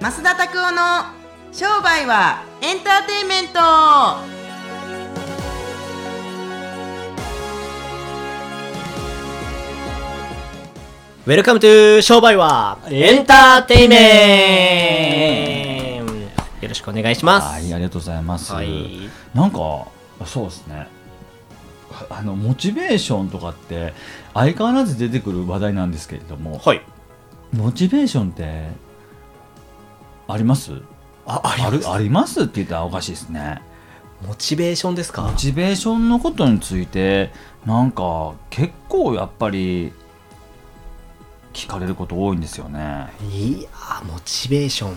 増田拓夫の商売はエンターテインメント Welcome to 商売はエンターテイメントよろしくお願いします。はい、ありがとうございます。はい。なんか、そうですね。あの、モチベーションとかって、相変わらず出てくる話題なんですけれども、はい。モチベーションって、あります？あ、ありありますって言ったらおかしいですね。モチベーションですか？モチベーションのことについて、なんか、結構やっぱり、聞かれること多いんですよね。いやー、モチベーション。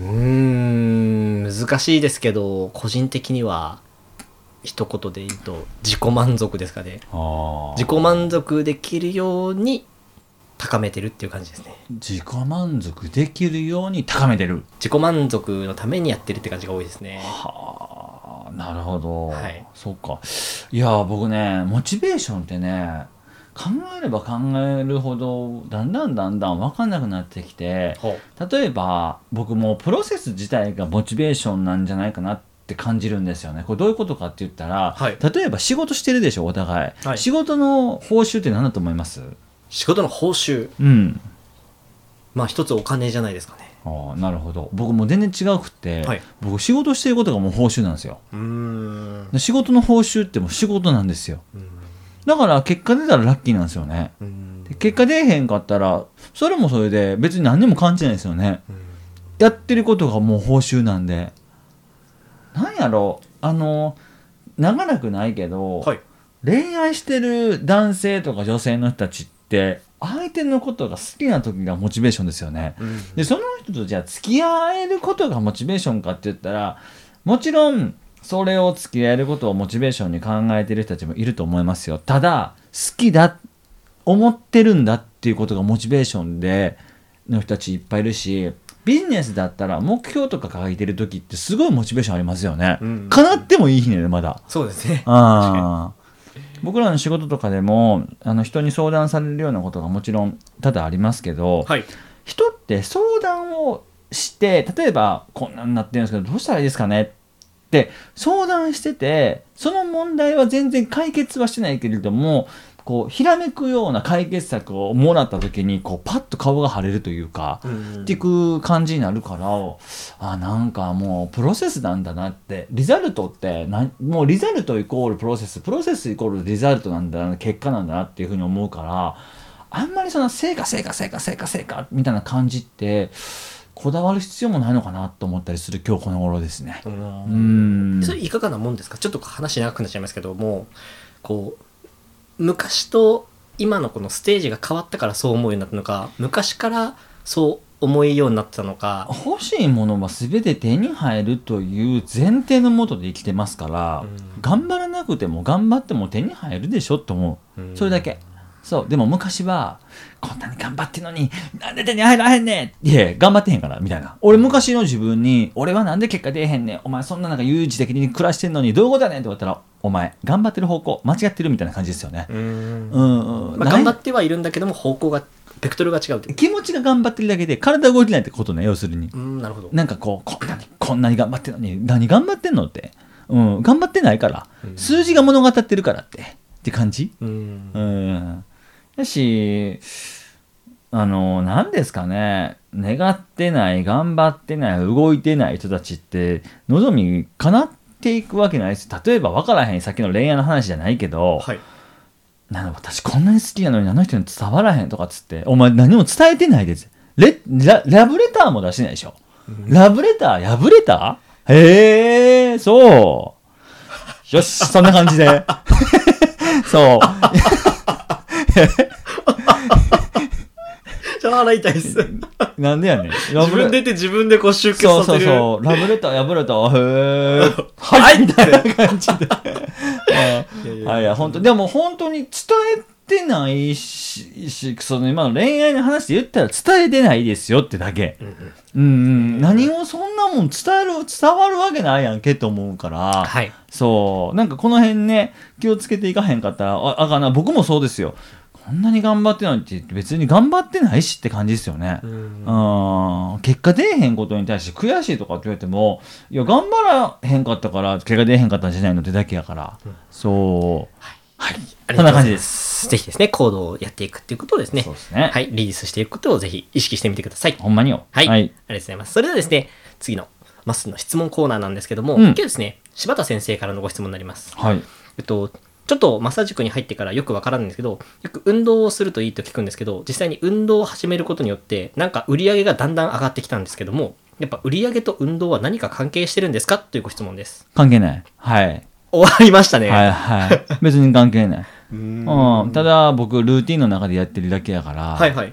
うんうーん、難しいですけど、個人的には、一言で言うと、自己満足ですかね。自己満足できるように高めてるっていう感じですね。自己満足できるように高めてる。自己満足のためにやってるって感じが多いですね。はあなるほど、はいそうかいや僕ねモチベーションってね考えれば考えるほどだんだんだんだん分かんなくなってきて。例えば僕もうプロセス自体がモチベーションなんじゃないかなって感じるんですよねこれどういうことかって言ったら、はい例えば仕事してるでしょお互い、はい仕事の報酬って何だと思います？仕事の報酬。うん。まあ一つお金じゃないですかね。ああなるほど。僕もう全然違うくって、はい。僕仕事してることがもう報酬なんですよ。仕事の報酬ってもう仕事なんですよ。だから結果出たらラッキーなんですよね。うん。で結果出えへんかったらそれもそれで別に何にも感じないですよね。やってることがもう報酬なんで。なんやろ。あの長らくないけど、はい。恋愛してる男性とか女性の人たちって相手のことが好きな時がモチベーションですよね、でその人とじゃあ付き合えることがモチベーションかって言ったらもちろんそれを付き合えることをモチベーションに考えてる人たちもいると思いますよ。ただ好きだ思ってるんだっていうことがモチベーションでの人たちいっぱいいるしビジネスだったら目標とか書いてる時ってすごいモチベーションありますよね、うん。叶ってもいい日ねまだ。そうですね。ああ僕らの仕事とかでもあの人に相談されるようなことがもちろん多々ありますけど、はい。人って相談をして例えばこんなんなってるんですけどどうしたらいいですかねって相談しててその問題は全然解決はしてないけれどもこうひらめくような解決策をもらった時にこうパッと顔が腫れるというか、っていく感じになるからあなんかもうプロセスなんだなってリザルトってなもうリザルトイコールプロセスプロセスイコールリザルトなんだな結果なんだなっていうふうに思うからあんまりその成果成果成果成果成果みたいな感じってこだわる必要もないのかなと思ったりする今日この頃ですね。うん。それいかがなもんですか？ちょっと話長くなっちゃいますけどもこう昔と今のこのステージが変わったからそう思うようになったのか昔からそう思えるようになったのか、欲しいものは全て手に入るという前提のもとで生きてますから、うん。頑張らなくても頑張っても手に入るでしょって思う、うん。それだけそうでも昔はこんなに頑張ってんのになんで手に入らへんねん。いや頑張ってへんからみたいな。俺昔の自分に俺はなんで結果出えへんねん。お前そんななんか悠々自適に暮らしてんのにどういうことやねんって言われたらお前頑張ってる方向間違ってるみたいな感じですよね。うん。うんうん、まあ、頑張ってはいるんだけども方向がベクトルが違う気持ちが頑張ってるだけで体動いてないってことね要するに。うんなるほど。なんかこうこんなにこんなに頑張ってるのに何頑張ってんのって、うん、頑張ってないから、うん。数字が物語ってるからって。って感じ。うん。うんやしあの何ですかね。願ってない頑張ってない動いてない人たちって望み叶っていくわけないです。例えば分からへんさっきの恋愛の話じゃないけど、はい。なんだ私こんなに好きなのにあの人に伝わらへんとかっつってお前何も伝えてないです。レララブレターも出してないでしょ、ラブレター破れた？へえそう。よしそんな感じで。そう じゃあ洗いたいですなんでやねん。自ラブレ分でて自分でこう集結そうそうそう。ラブレター破れた。へえ はい。みたいな感じで。いやいやはいいや本当でも本当に伝えてないししその今の恋愛の話で言ったら伝えてないですよってだけ。うんうん。うんうん、何をそんなもん伝える伝わるわけないやんけと思うから、はい。そう。なんかこの辺ね気をつけていかへんかったらああかんな。僕もそうですよこんなに頑張ってないって別に頑張ってないしって感じですよね。うん。うん。結果出えへんことに対して悔しいとかって言われてもいや頑張らへんかったから結果出えへんかったんじゃないのってだけやから、そう。はい、ありそんな感じです。ぜひですね、行動をやっていくっていうことをですね、そうですね。はい、リリースしていくことをぜひ意識してみてください。ほんまによ。はい、はい。ありがとうございます。それではですね、次のマスの質問コーナーなんですけども、うん。今日ですね、柴田先生からのご質問になります。はい。えっと、ちょっとマッサージ塾に入ってからよくわからないんですけど、よく運動をするといいと聞くんですけど、実際に運動を始めることによって、なんか売り上げがだんだん上がってきたんですけども、やっぱ売り上げと運動は何か関係してるんですかというご質問です。関係ない。はい。終わりましたね。はいはい。別に関係ない、う うんん、ただ僕ルーティンの中でやってるだけやから、はいはい。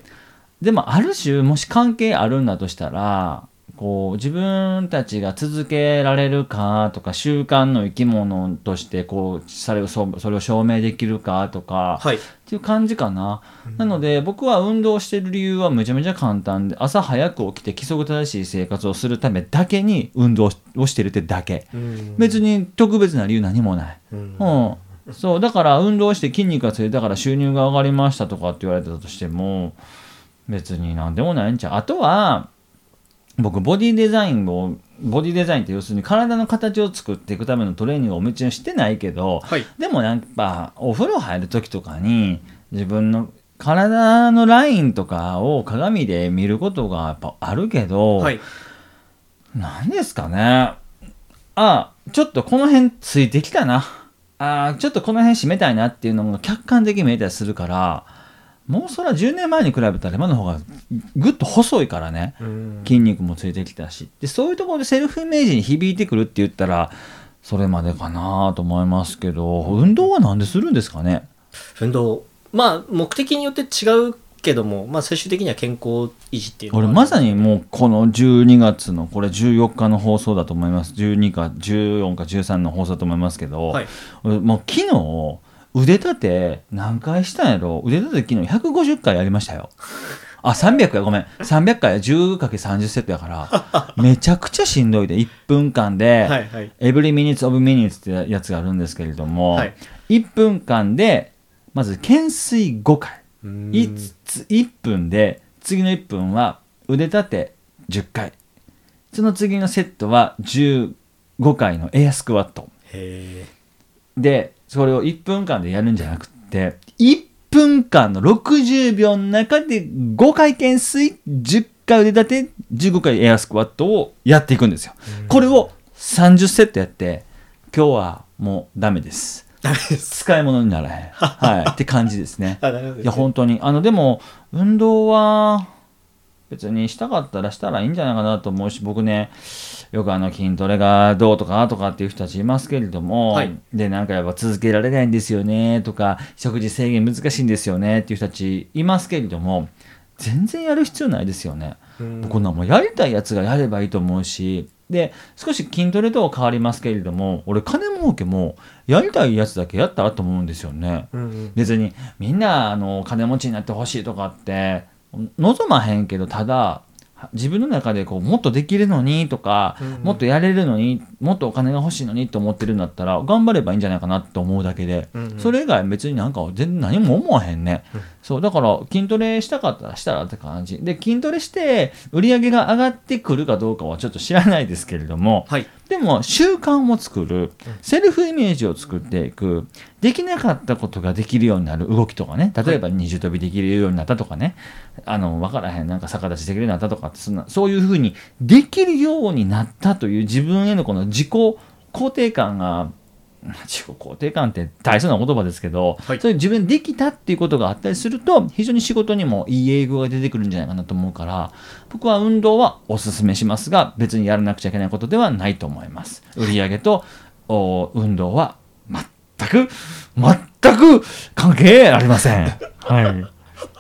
でもある種もし関係あるんだとしたらこう自分たちが続けられるかとか習慣の生き物としてこうそれをそそれを証明できるかとか、はい。っていう感じかな、なので僕は運動してる理由はめちゃめちゃ簡単で朝早く起きて規則正しい生活をするためだけに運動をしてるってだけ。別に特別な理由何もない、うん。うん、そうだから運動して筋肉がついたから収入が上がりましたとかって言われてたとしても別に何でもないんちゃう。あとは僕ボディデザインをボディデザインって要するに体の形を作っていくためのトレーニングをもちろんしてないけど、はい。でもなんかお風呂入る時とかに自分の体のラインとかを鏡で見ることがやっぱあるけど、はい。何ですかねあちょっとこの辺ついてきたなあちょっとこの辺締めたいなっていうのが客観的に見えたりするからもうそれは10年前に比べたら今の方がぐっと細いからね。うん。筋肉もついてきたし。でそういうところでセルフイメージに響いてくるって言ったらそれまでかなと思いますけど運動はなんでするんですかね？運動。まあ、目的によって違うけども、まあ、最終的には健康維持っていう俺まさにもうこの12月のこれ14日の放送だと思います。12か14か13の放送だと思いますけど、はい。俺もう昨日腕立て何回したんやろ？腕立て昨日150回やりましたよ。あ300やごめん。300回や 10×30 セットやからめちゃくちゃしんどいで。1分間で、はいはい。エブリミニッツ・オブ・ミニッツってやつがあるんですけれども、はい。1分間でまず懸垂5回。うん。いつ1分で次の1分は腕立て10回。その次のセットは15回のエアスクワット。へでそれを1分間でやるんじゃなくて1分間の60秒の中で5回懸垂10回腕立て15回エアスクワットをやっていくんですよ。これを30セットやって今日はもうダメです。ダメです。使い物にならへん。はい。って感じですね。いや本当に。あのでも運動は別にしたかったらしたらいいんじゃないかなと思うし僕ねよくあの筋トレがどうとかとかっていう人たちいますけれども、はいでなんかやっぱ続けられないんですよねとか食事制限難しいんですよねっていう人たちいますけれども全然やる必要ないですよね。うんこんなんもうやりたいやつがやればいいと思うしで少し筋トレとは変わりますけれども俺金儲けもやりたいやつだけやったらと思うんですよね。うんうん別にみんなあの金持ちになってほしいとかって望まへんけどただ自分の中でこうもっとできるのにとか、うん。もっとやれるのにもっとお金が欲しいのにと思ってるんだったら頑張ればいいんじゃないかなと思うだけで、うんうん。それ以外別になんか全然何も思わへんね、うん。そうだから筋トレしたかったらしたらって感じ。で筋トレして売り上げが上がってくるかどうかはちょっと知らないですけれども、はい。でも習慣を作るセルフイメージを作っていくできなかったことができるようになる動きとかね。例えば二重跳びできるようになったとかね、あの分からへんなんか逆立ちできるようになったとかそんなそういうふうにできるようになったという自分へのこの自己肯定感が自己肯定感って大切な言葉ですけど、はい。そういう自分でできたっていうことがあったりすると非常に仕事にもいい英語が出てくるんじゃないかなと思うから僕は運動はおすすめしますが別にやらなくちゃいけないことではないと思います。売上とお運動は全く全く関係ありません。はい。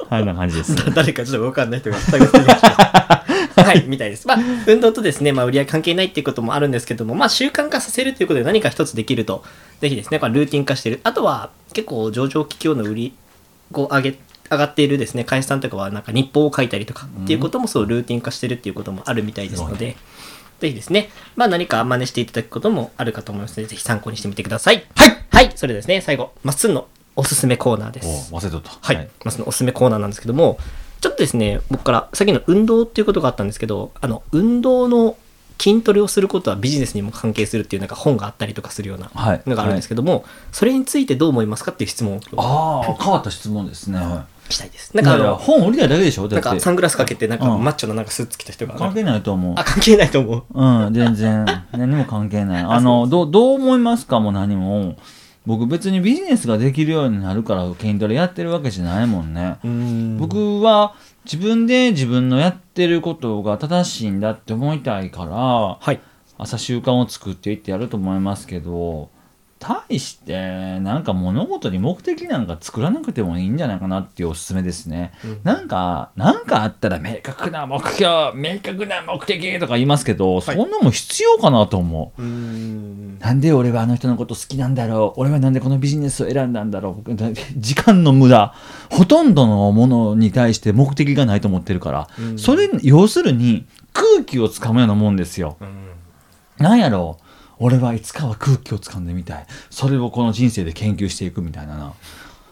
はいな感じです。誰かちょっとわかんない人が探してみました。はい、みたいです。まあ、運動とですね、まあ、売り上げ関係ないっていうこともあるんですけども、まあ、習慣化させるということで何か一つできると、ぜひですね、これルーティン化してる。あとは、結構上場企業の売り、こう、上げ、上がっているですね、会社さんとかは、なんか日報を書いたりとかっていうこともそうルーティン化してるっていうこともあるみたいですので、ぜひですね、まあ、何か真似していただくこともあるかと思いますので、ぜひ参考にしてみてください。はいはい、それでですね、最後、まっすんのおすすめコーナーです。お忘れとった。はい、まあ、そのおすすめコーナーなんですけども、ちょっとですね、僕からさっきの運動っていうことがあったんですけど、あの運動の筋トレをすることはビジネスにも関係するっていうなんか本があったりとかするようなはいのがあるんですけども、それについてどう思いますかっていう質問をああ、変わった質問ですね。したいです。なんんかあの、本売りたいだけでしょだなん。かサングラスかけてなんかうんマッチョななんかスーツ着た人が関係ないと思うあ。関係ないと思う。うん、全然。何も関係ない。あの、どう、どう思いますかも何も。僕別にビジネスができるようになるから筋トレやってるわけじゃないもんね。僕は自分で自分のやってることが正しいんだって思いたいから、はい。朝習慣を作っていってやると思いますけど、対して、なんか物事に目的なんか作らなくてもいいんじゃないかなっていうおすすめですね。なんか、なんかあったら明確な目標、明確な目的とか言いますけど、そんなもん必要かなと思う。うん。なんで俺はあの人のこと好きなんだろう？俺はなんでこのビジネスを選んだんだろう？時間の無駄。ほとんどのものに対して目的がないと思ってるから、それ要するに空気をつかむようなもんですよ、なんやろう？俺はいつかは空気をつかんでみたい。それをこの人生で研究していくみたいなな。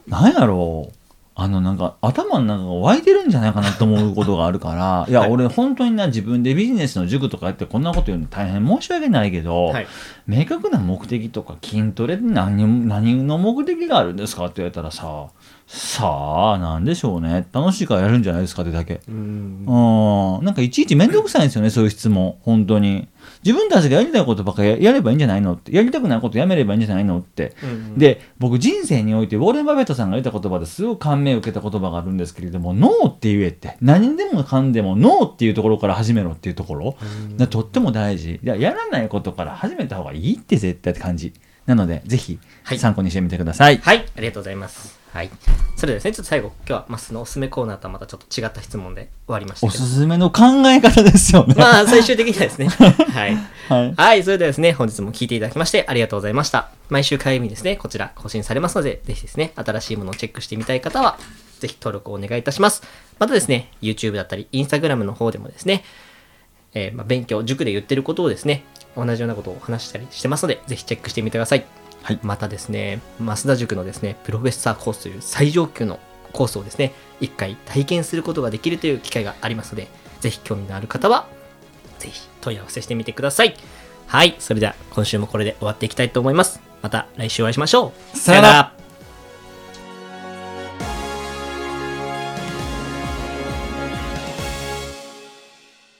なんやろう。あのなんか頭の中が湧いてるんじゃないかなと思うことがあるから。い。や、はい俺本当にな自分でビジネスの塾とかやってこんなこと言うの大変申し訳ないけど、はい。明確な目的とか筋トレに何何の目的があるんですかって言われたらささあなんでしょうね。楽しいからやるんじゃないですかってだけ。うん。うん。なんかいちいち面倒くさいんですよねそういう質問。本当に自分たちがやりたいことばっかりややればいいんじゃないのってやりたくないことやめればいいんじゃないのって。うんで僕人生においてウォーレン・バフェットさんが言った言葉ですごく感銘を受けた言葉があるんですけれどもノーって言えって。何でもかんでもノーっていうところから始めろっていうところがとっても大事。いややらないことから始めた方がいいって絶対って感じなのでぜひはい参考にしてみてください、はい、ありがとうございます。はい。それではですね、ちょっと最後、今日はマスのおすすめコーナーとはまたちょっと違った質問で終わりましたお。すすめの考え方ですよね、まあ、最終的にはですね。はい。はいはい、それではですね、本日も聞いていただきましてありがとうございました。毎週火曜日にですね、こちら更新されますので、ぜひですね、新しいものをチェックしてみたい方は、ぜひ登録をお願いいたします。またですね、YouTube だったり、Instagram の方でもですね、えーまあ、勉強、塾で言ってることをですね、同じようなことを話したりしてますので、ぜひチェックしてみてください。はいまたですね、増田塾のですね、プロフェッサーコースという最上級のコースをですね、一回体験することができるという機会がありますので、ぜひ興味のある方は、ぜひ問い合わせしてみてください。はい、それでは今週もこれで終わっていきたいと思います。また来週お会いしましょう。さよなら